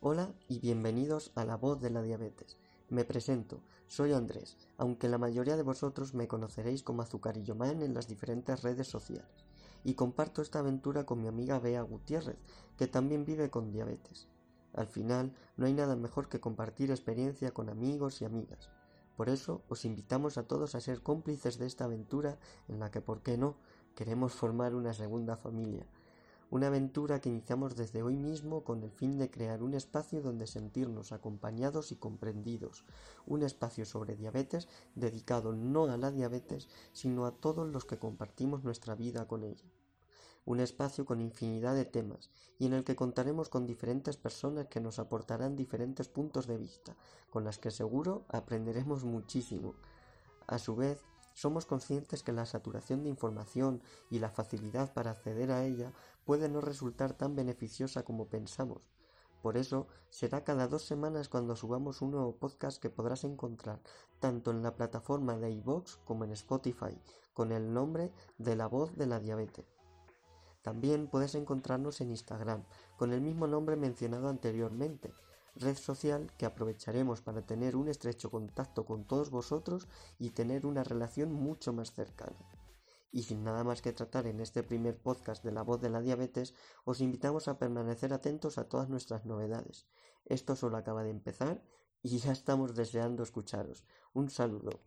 Hola y bienvenidos a La Voz de la Diabetes. Me presento, soy Andrés, aunque la mayoría de vosotros me conoceréis como Azucarillo Man en las diferentes redes sociales, y comparto esta aventura con mi amiga Bea Gutiérrez, que también vive con diabetes. Al final, no hay nada mejor que compartir experiencia con amigos y amigas. Por eso, os invitamos a todos a ser cómplices de esta aventura en la que, ¿por qué no?, queremos formar una segunda familia una aventura que iniciamos desde hoy mismo con el fin de crear un espacio donde sentirnos acompañados y comprendidos, un espacio sobre diabetes dedicado no a la diabetes, sino a todos los que compartimos nuestra vida con ella. Un espacio con infinidad de temas y en el que contaremos con diferentes personas que nos aportarán diferentes puntos de vista, con las que seguro aprenderemos muchísimo. A su vez, somos conscientes que la saturación de información y la facilidad para acceder a ella puede no resultar tan beneficiosa como pensamos. Por eso será cada dos semanas cuando subamos un nuevo podcast que podrás encontrar tanto en la plataforma de iVoox como en Spotify con el nombre de La Voz de la Diabetes. También puedes encontrarnos en Instagram con el mismo nombre mencionado anteriormente red social que aprovecharemos para tener un estrecho contacto con todos vosotros y tener una relación mucho más cercana. Y sin nada más que tratar en este primer podcast de la voz de la diabetes, os invitamos a permanecer atentos a todas nuestras novedades. Esto solo acaba de empezar y ya estamos deseando escucharos. Un saludo.